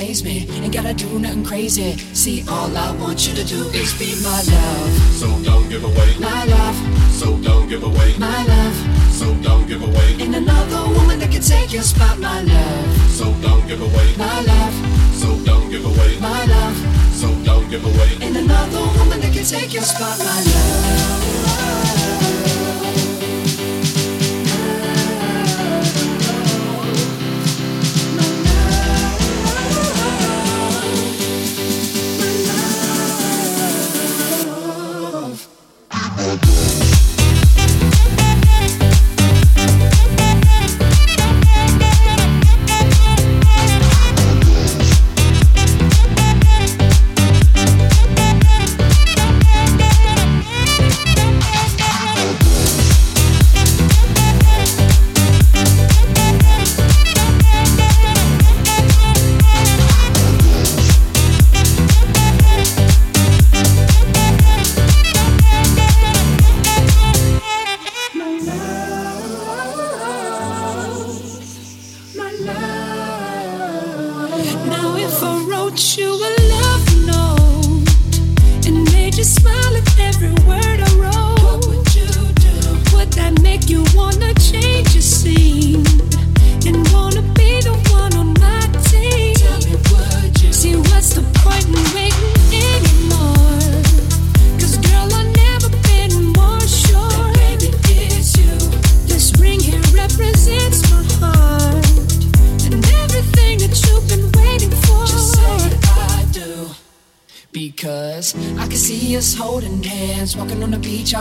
amaze me, ain't gotta do nothing crazy. See, all I want you to do is be my love. So don't give away my love. So don't give away my love. So don't give away. Ain't another woman that can take your spot, my love. So don't give away my love. So don't give away my love. So don't give away. Ain't another woman that can take your spot, my love.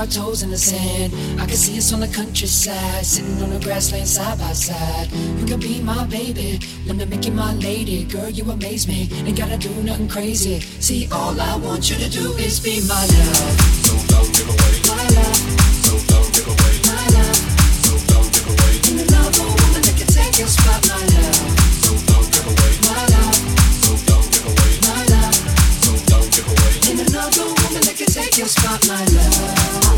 Toes in the sand. I can see us on the countryside, sitting on the grassland side by side. You can be my baby, let me make you my lady. Girl, you amaze me, ain't gotta do nothing crazy. See, all I want you to do is be my love. So don't give away my love. So don't give away my love. So don't give away. Ain't another woman that can take your spot, my love. Take your spot, my love.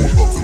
Excellent.